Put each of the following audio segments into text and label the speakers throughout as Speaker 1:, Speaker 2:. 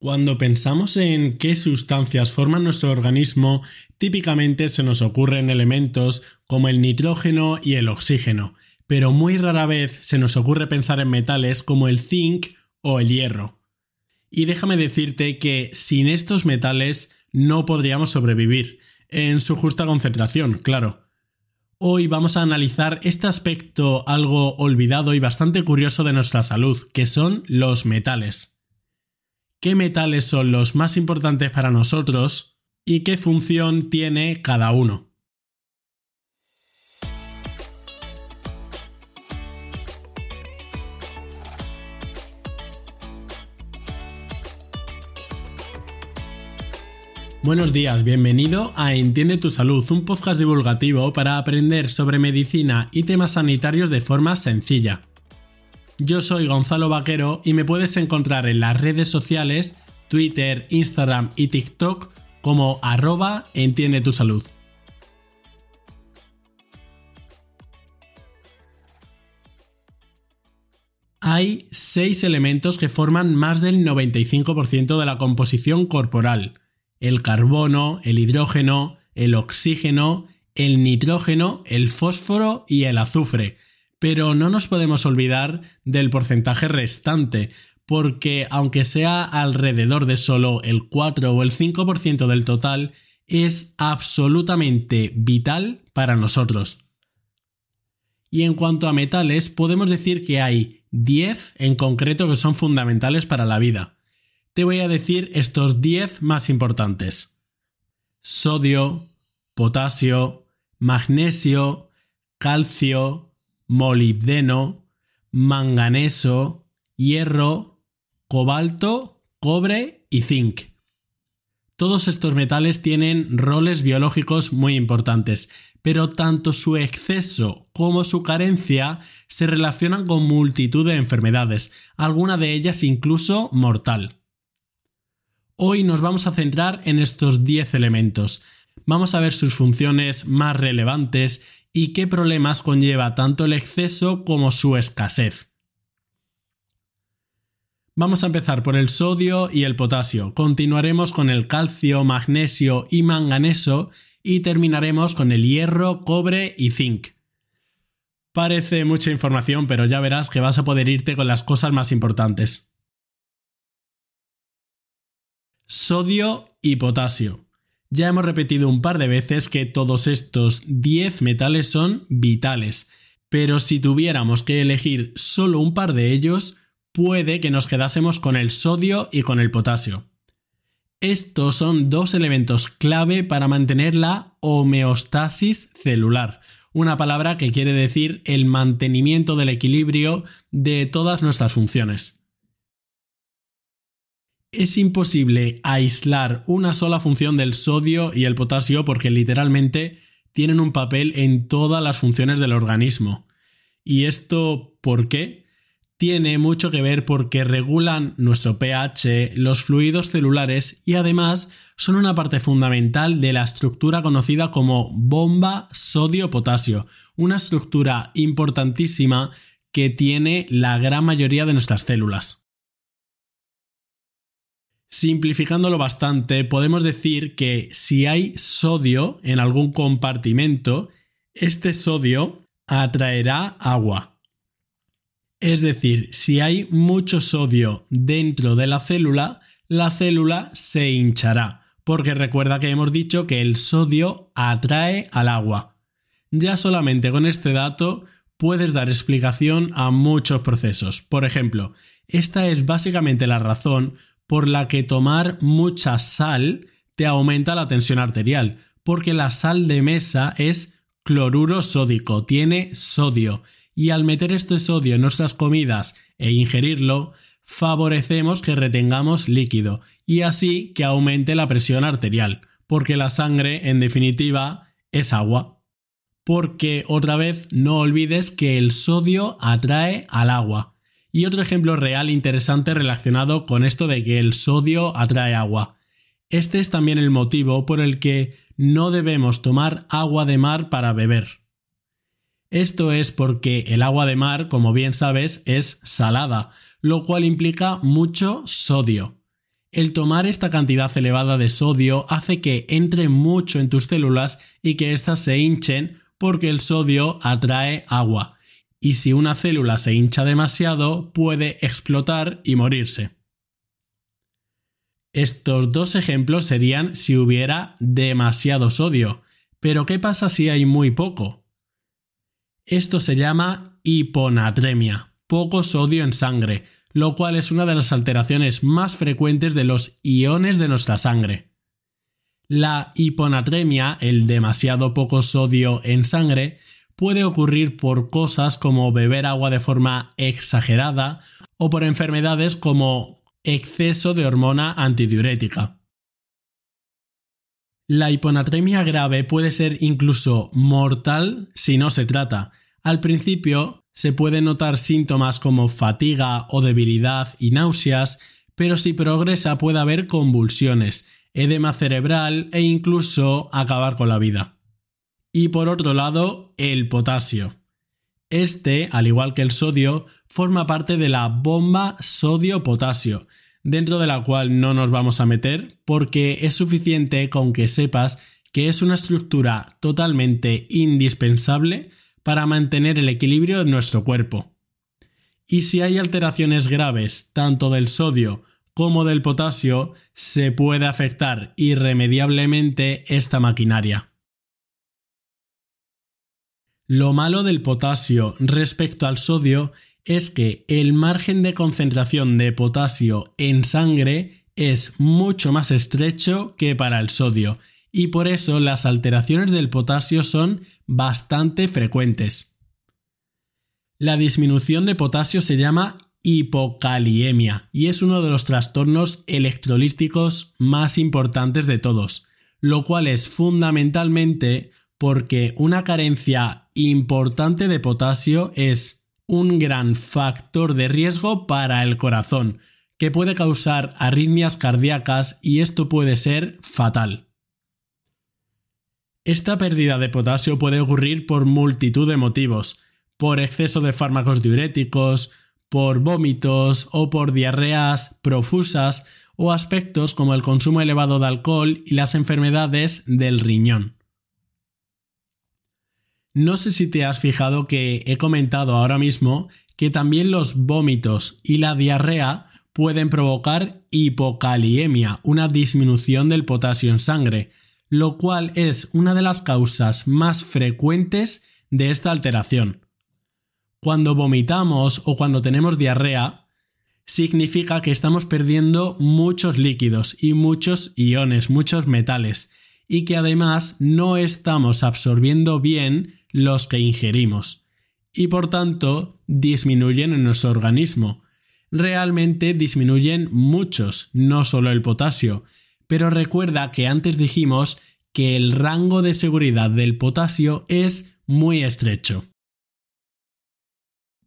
Speaker 1: Cuando pensamos en qué sustancias forman nuestro organismo, típicamente se nos ocurren elementos como el nitrógeno y el oxígeno, pero muy rara vez se nos ocurre pensar en metales como el zinc o el hierro. Y déjame decirte que sin estos metales no podríamos sobrevivir, en su justa concentración, claro. Hoy vamos a analizar este aspecto algo olvidado y bastante curioso de nuestra salud, que son los metales qué metales son los más importantes para nosotros y qué función tiene cada uno. Buenos días, bienvenido a Entiende tu Salud, un podcast divulgativo para aprender sobre medicina y temas sanitarios de forma sencilla. Yo soy Gonzalo Vaquero y me puedes encontrar en las redes sociales, Twitter, Instagram y TikTok como arroba entiende tu salud. Hay seis elementos que forman más del 95% de la composición corporal. El carbono, el hidrógeno, el oxígeno, el nitrógeno, el fósforo y el azufre pero no nos podemos olvidar del porcentaje restante, porque aunque sea alrededor de solo el 4 o el 5% del total, es absolutamente vital para nosotros. Y en cuanto a metales, podemos decir que hay 10 en concreto que son fundamentales para la vida. Te voy a decir estos 10 más importantes. Sodio, potasio, magnesio, calcio, molibdeno, manganeso, hierro, cobalto, cobre y zinc. Todos estos metales tienen roles biológicos muy importantes, pero tanto su exceso como su carencia se relacionan con multitud de enfermedades, alguna de ellas incluso mortal. Hoy nos vamos a centrar en estos 10 elementos. Vamos a ver sus funciones más relevantes y qué problemas conlleva tanto el exceso como su escasez. Vamos a empezar por el sodio y el potasio, continuaremos con el calcio, magnesio y manganeso y terminaremos con el hierro, cobre y zinc. Parece mucha información, pero ya verás que vas a poder irte con las cosas más importantes. Sodio y potasio. Ya hemos repetido un par de veces que todos estos 10 metales son vitales, pero si tuviéramos que elegir solo un par de ellos, puede que nos quedásemos con el sodio y con el potasio. Estos son dos elementos clave para mantener la homeostasis celular, una palabra que quiere decir el mantenimiento del equilibrio de todas nuestras funciones. Es imposible aislar una sola función del sodio y el potasio porque literalmente tienen un papel en todas las funciones del organismo. ¿Y esto por qué? Tiene mucho que ver porque regulan nuestro pH, los fluidos celulares y además son una parte fundamental de la estructura conocida como bomba sodio-potasio, una estructura importantísima que tiene la gran mayoría de nuestras células. Simplificándolo bastante, podemos decir que si hay sodio en algún compartimento, este sodio atraerá agua. Es decir, si hay mucho sodio dentro de la célula, la célula se hinchará, porque recuerda que hemos dicho que el sodio atrae al agua. Ya solamente con este dato puedes dar explicación a muchos procesos. Por ejemplo, esta es básicamente la razón por la que tomar mucha sal te aumenta la tensión arterial, porque la sal de mesa es cloruro sódico, tiene sodio, y al meter este sodio en nuestras comidas e ingerirlo, favorecemos que retengamos líquido y así que aumente la presión arterial, porque la sangre, en definitiva, es agua. Porque otra vez no olvides que el sodio atrae al agua. Y otro ejemplo real interesante relacionado con esto de que el sodio atrae agua. Este es también el motivo por el que no debemos tomar agua de mar para beber. Esto es porque el agua de mar, como bien sabes, es salada, lo cual implica mucho sodio. El tomar esta cantidad elevada de sodio hace que entre mucho en tus células y que éstas se hinchen porque el sodio atrae agua. Y si una célula se hincha demasiado, puede explotar y morirse. Estos dos ejemplos serían si hubiera demasiado sodio. Pero ¿qué pasa si hay muy poco? Esto se llama hiponatremia, poco sodio en sangre, lo cual es una de las alteraciones más frecuentes de los iones de nuestra sangre. La hiponatremia, el demasiado poco sodio en sangre, puede ocurrir por cosas como beber agua de forma exagerada o por enfermedades como exceso de hormona antidiurética. La hiponatremia grave puede ser incluso mortal si no se trata. Al principio se pueden notar síntomas como fatiga o debilidad y náuseas, pero si progresa puede haber convulsiones, edema cerebral e incluso acabar con la vida. Y por otro lado, el potasio. Este, al igual que el sodio, forma parte de la bomba sodio-potasio, dentro de la cual no nos vamos a meter porque es suficiente con que sepas que es una estructura totalmente indispensable para mantener el equilibrio de nuestro cuerpo. Y si hay alteraciones graves tanto del sodio como del potasio, se puede afectar irremediablemente esta maquinaria. Lo malo del potasio respecto al sodio es que el margen de concentración de potasio en sangre es mucho más estrecho que para el sodio y por eso las alteraciones del potasio son bastante frecuentes. La disminución de potasio se llama hipocaliemia y es uno de los trastornos electrolíticos más importantes de todos, lo cual es fundamentalmente porque una carencia importante de potasio es un gran factor de riesgo para el corazón, que puede causar arritmias cardíacas y esto puede ser fatal. Esta pérdida de potasio puede ocurrir por multitud de motivos, por exceso de fármacos diuréticos, por vómitos o por diarreas profusas o aspectos como el consumo elevado de alcohol y las enfermedades del riñón. No sé si te has fijado que he comentado ahora mismo que también los vómitos y la diarrea pueden provocar hipocaliemia, una disminución del potasio en sangre, lo cual es una de las causas más frecuentes de esta alteración. Cuando vomitamos o cuando tenemos diarrea, significa que estamos perdiendo muchos líquidos y muchos iones, muchos metales, y que además no estamos absorbiendo bien los que ingerimos, y por tanto disminuyen en nuestro organismo. Realmente disminuyen muchos, no solo el potasio, pero recuerda que antes dijimos que el rango de seguridad del potasio es muy estrecho.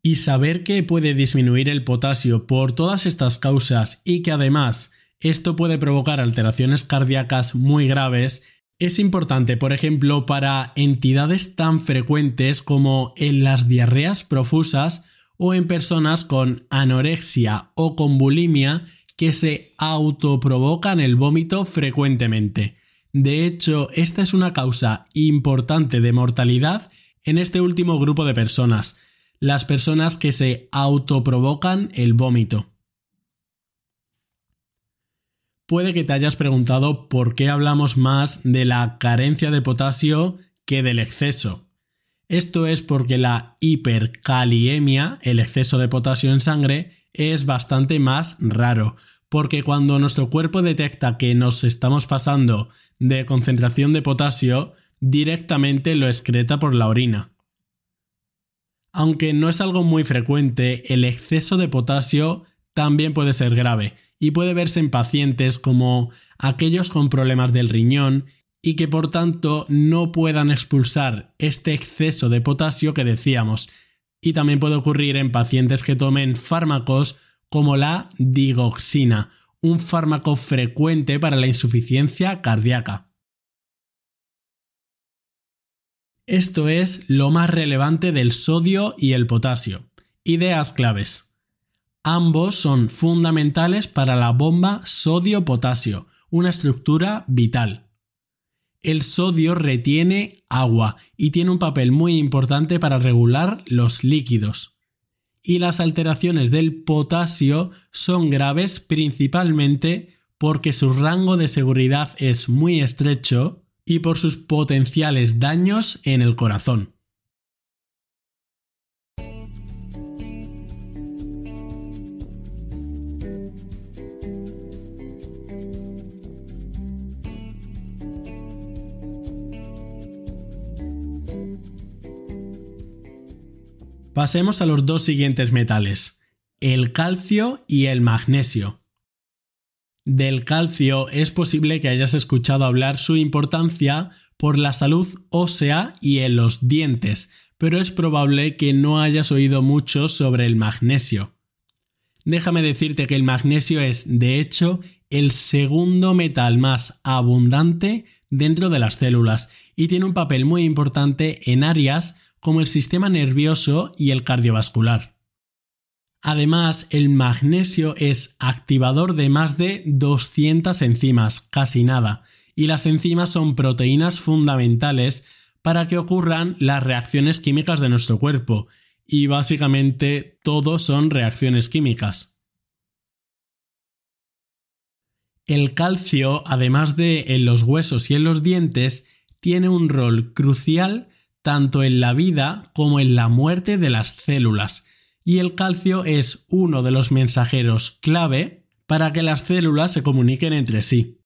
Speaker 1: Y saber que puede disminuir el potasio por todas estas causas y que además esto puede provocar alteraciones cardíacas muy graves es importante, por ejemplo, para entidades tan frecuentes como en las diarreas profusas o en personas con anorexia o con bulimia que se autoprovocan el vómito frecuentemente. De hecho, esta es una causa importante de mortalidad en este último grupo de personas, las personas que se autoprovocan el vómito. Puede que te hayas preguntado por qué hablamos más de la carencia de potasio que del exceso. Esto es porque la hipercaliemia, el exceso de potasio en sangre, es bastante más raro, porque cuando nuestro cuerpo detecta que nos estamos pasando de concentración de potasio, directamente lo excreta por la orina. Aunque no es algo muy frecuente, el exceso de potasio también puede ser grave y puede verse en pacientes como aquellos con problemas del riñón y que por tanto no puedan expulsar este exceso de potasio que decíamos, y también puede ocurrir en pacientes que tomen fármacos como la digoxina, un fármaco frecuente para la insuficiencia cardíaca. Esto es lo más relevante del sodio y el potasio. Ideas claves. Ambos son fundamentales para la bomba sodio-potasio, una estructura vital. El sodio retiene agua y tiene un papel muy importante para regular los líquidos. Y las alteraciones del potasio son graves principalmente porque su rango de seguridad es muy estrecho y por sus potenciales daños en el corazón. Pasemos a los dos siguientes metales, el calcio y el magnesio. Del calcio es posible que hayas escuchado hablar su importancia por la salud ósea y en los dientes, pero es probable que no hayas oído mucho sobre el magnesio. Déjame decirte que el magnesio es, de hecho, el segundo metal más abundante dentro de las células y tiene un papel muy importante en áreas como el sistema nervioso y el cardiovascular. Además, el magnesio es activador de más de 200 enzimas, casi nada, y las enzimas son proteínas fundamentales para que ocurran las reacciones químicas de nuestro cuerpo, y básicamente todo son reacciones químicas. El calcio, además de en los huesos y en los dientes, tiene un rol crucial tanto en la vida como en la muerte de las células, y el calcio es uno de los mensajeros clave para que las células se comuniquen entre sí.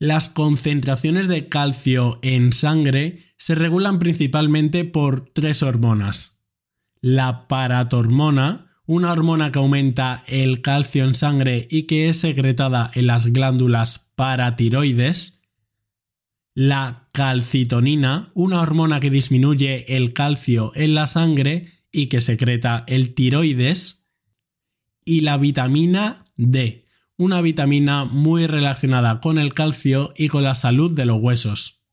Speaker 1: Las concentraciones de calcio en sangre se regulan principalmente por tres hormonas. La paratormona, una hormona que aumenta el calcio en sangre y que es secretada en las glándulas paratiroides, la calcitonina, una hormona que disminuye el calcio en la sangre y que secreta el tiroides, y la vitamina D, una vitamina muy relacionada con el calcio y con la salud de los huesos.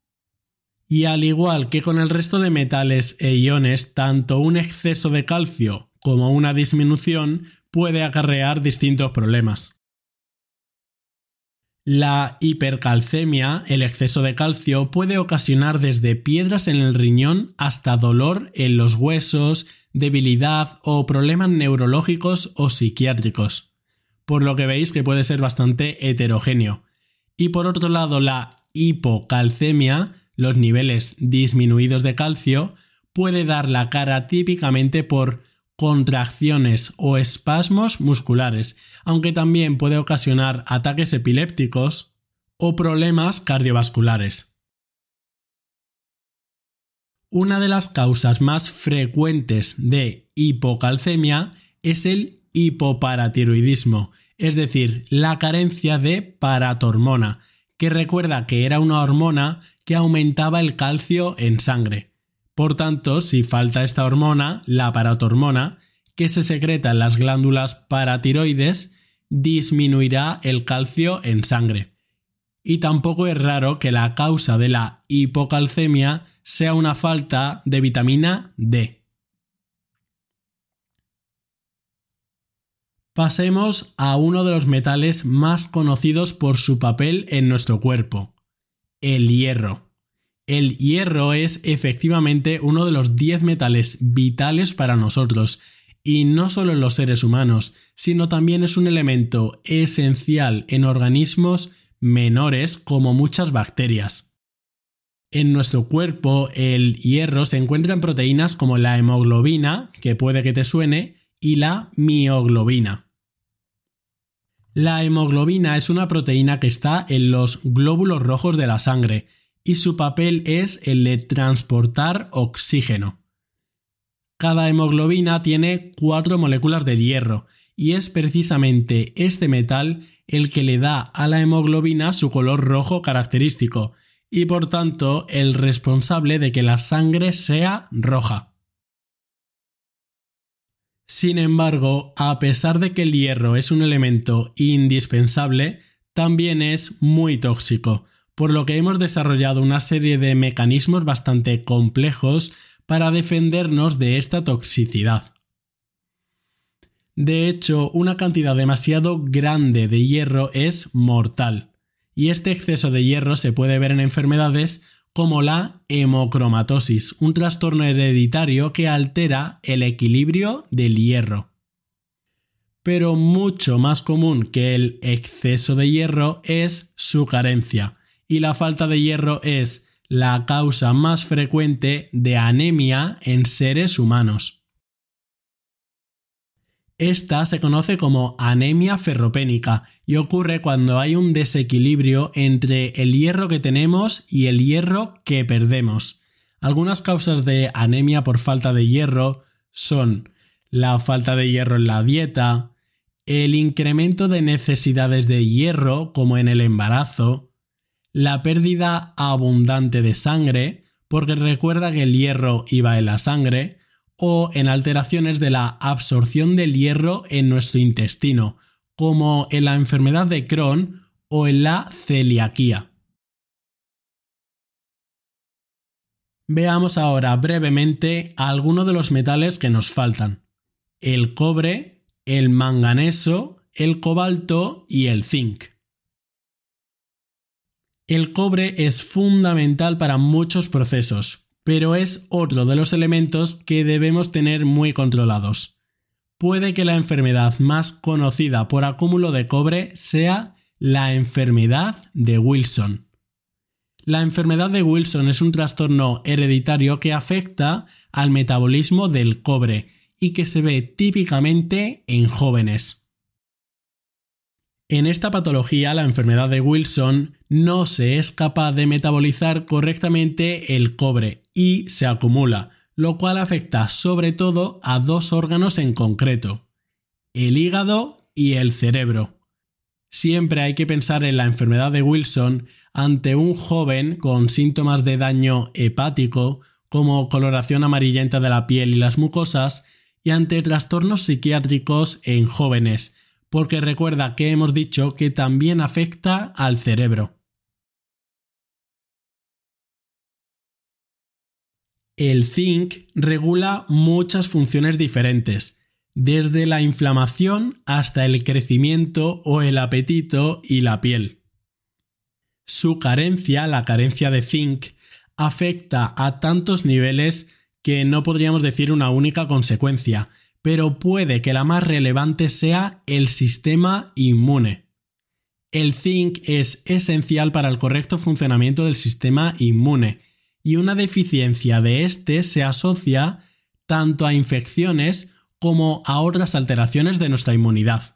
Speaker 1: Y al igual que con el resto de metales e iones, tanto un exceso de calcio como una disminución puede acarrear distintos problemas. La hipercalcemia, el exceso de calcio, puede ocasionar desde piedras en el riñón hasta dolor en los huesos, debilidad o problemas neurológicos o psiquiátricos. Por lo que veis que puede ser bastante heterogéneo. Y por otro lado, la hipocalcemia, los niveles disminuidos de calcio, puede dar la cara típicamente por contracciones o espasmos musculares, aunque también puede ocasionar ataques epilépticos o problemas cardiovasculares. Una de las causas más frecuentes de hipocalcemia es el hipoparatiroidismo, es decir, la carencia de paratormona, que recuerda que era una hormona que aumentaba el calcio en sangre. Por tanto, si falta esta hormona, la paratormona, que se secreta en las glándulas paratiroides, disminuirá el calcio en sangre. Y tampoco es raro que la causa de la hipocalcemia sea una falta de vitamina D. Pasemos a uno de los metales más conocidos por su papel en nuestro cuerpo, el hierro. El hierro es efectivamente uno de los 10 metales vitales para nosotros, y no solo en los seres humanos, sino también es un elemento esencial en organismos menores como muchas bacterias. En nuestro cuerpo el hierro se encuentra en proteínas como la hemoglobina, que puede que te suene, y la mioglobina. La hemoglobina es una proteína que está en los glóbulos rojos de la sangre y su papel es el de transportar oxígeno. Cada hemoglobina tiene cuatro moléculas de hierro y es precisamente este metal el que le da a la hemoglobina su color rojo característico y por tanto el responsable de que la sangre sea roja. Sin embargo, a pesar de que el hierro es un elemento indispensable, también es muy tóxico, por lo que hemos desarrollado una serie de mecanismos bastante complejos para defendernos de esta toxicidad. De hecho, una cantidad demasiado grande de hierro es mortal, y este exceso de hierro se puede ver en enfermedades como la hemocromatosis, un trastorno hereditario que altera el equilibrio del hierro. Pero mucho más común que el exceso de hierro es su carencia, y la falta de hierro es la causa más frecuente de anemia en seres humanos. Esta se conoce como anemia ferropénica y ocurre cuando hay un desequilibrio entre el hierro que tenemos y el hierro que perdemos. Algunas causas de anemia por falta de hierro son la falta de hierro en la dieta, el incremento de necesidades de hierro como en el embarazo, la pérdida abundante de sangre, porque recuerda que el hierro iba en la sangre, o en alteraciones de la absorción del hierro en nuestro intestino, como en la enfermedad de Crohn o en la celiaquía. Veamos ahora brevemente algunos de los metales que nos faltan. El cobre, el manganeso, el cobalto y el zinc. El cobre es fundamental para muchos procesos, pero es otro de los elementos que debemos tener muy controlados. Puede que la enfermedad más conocida por acúmulo de cobre sea la enfermedad de Wilson. La enfermedad de Wilson es un trastorno hereditario que afecta al metabolismo del cobre y que se ve típicamente en jóvenes. En esta patología, la enfermedad de Wilson, no se es capaz de metabolizar correctamente el cobre y se acumula, lo cual afecta sobre todo a dos órganos en concreto, el hígado y el cerebro. Siempre hay que pensar en la enfermedad de Wilson ante un joven con síntomas de daño hepático, como coloración amarillenta de la piel y las mucosas, y ante trastornos psiquiátricos en jóvenes, porque recuerda que hemos dicho que también afecta al cerebro. El zinc regula muchas funciones diferentes, desde la inflamación hasta el crecimiento o el apetito y la piel. Su carencia, la carencia de zinc, afecta a tantos niveles que no podríamos decir una única consecuencia, pero puede que la más relevante sea el sistema inmune. El zinc es esencial para el correcto funcionamiento del sistema inmune y una deficiencia de este se asocia tanto a infecciones como a otras alteraciones de nuestra inmunidad.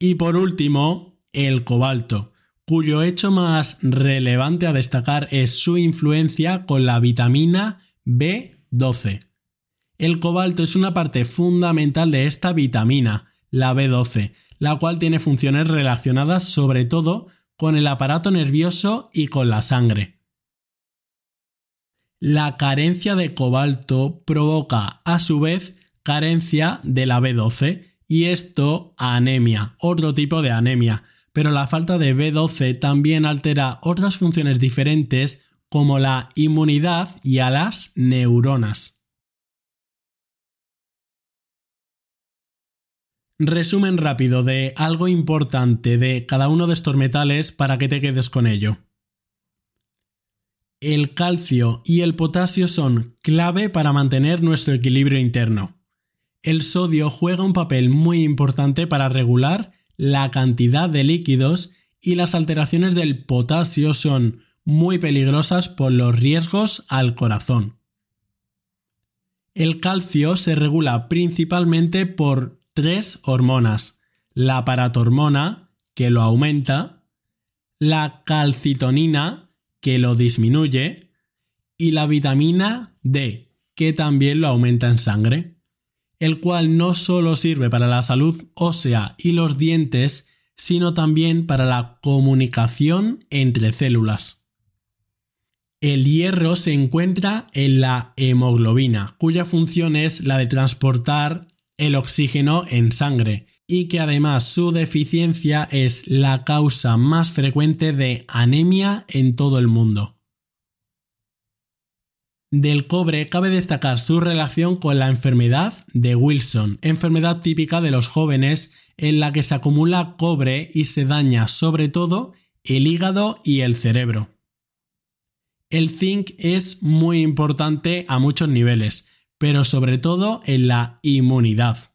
Speaker 1: Y por último, el cobalto, cuyo hecho más relevante a destacar es su influencia con la vitamina B12. El cobalto es una parte fundamental de esta vitamina, la B12, la cual tiene funciones relacionadas sobre todo con el aparato nervioso y con la sangre. La carencia de cobalto provoca a su vez carencia de la B12 y esto anemia, otro tipo de anemia, pero la falta de B12 también altera otras funciones diferentes como la inmunidad y a las neuronas. Resumen rápido de algo importante de cada uno de estos metales para que te quedes con ello. El calcio y el potasio son clave para mantener nuestro equilibrio interno. El sodio juega un papel muy importante para regular la cantidad de líquidos y las alteraciones del potasio son muy peligrosas por los riesgos al corazón. El calcio se regula principalmente por tres hormonas, la paratormona, que lo aumenta, la calcitonina, que lo disminuye, y la vitamina D, que también lo aumenta en sangre, el cual no solo sirve para la salud ósea y los dientes, sino también para la comunicación entre células. El hierro se encuentra en la hemoglobina, cuya función es la de transportar el oxígeno en sangre y que además su deficiencia es la causa más frecuente de anemia en todo el mundo. Del cobre cabe destacar su relación con la enfermedad de Wilson, enfermedad típica de los jóvenes en la que se acumula cobre y se daña sobre todo el hígado y el cerebro. El zinc es muy importante a muchos niveles, pero sobre todo en la inmunidad.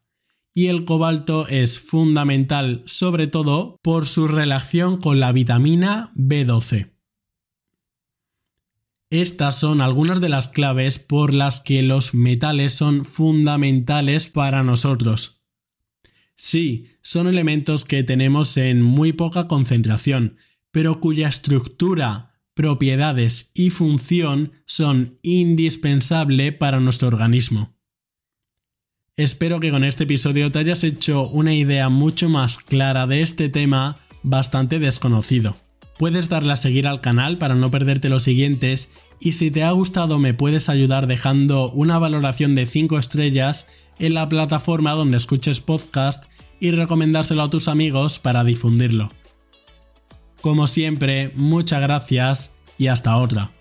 Speaker 1: Y el cobalto es fundamental sobre todo por su relación con la vitamina B12. Estas son algunas de las claves por las que los metales son fundamentales para nosotros. Sí, son elementos que tenemos en muy poca concentración, pero cuya estructura, propiedades y función son indispensable para nuestro organismo. Espero que con este episodio te hayas hecho una idea mucho más clara de este tema bastante desconocido. Puedes darle a seguir al canal para no perderte los siguientes y si te ha gustado me puedes ayudar dejando una valoración de 5 estrellas en la plataforma donde escuches podcast y recomendárselo a tus amigos para difundirlo. Como siempre, muchas gracias y hasta otra.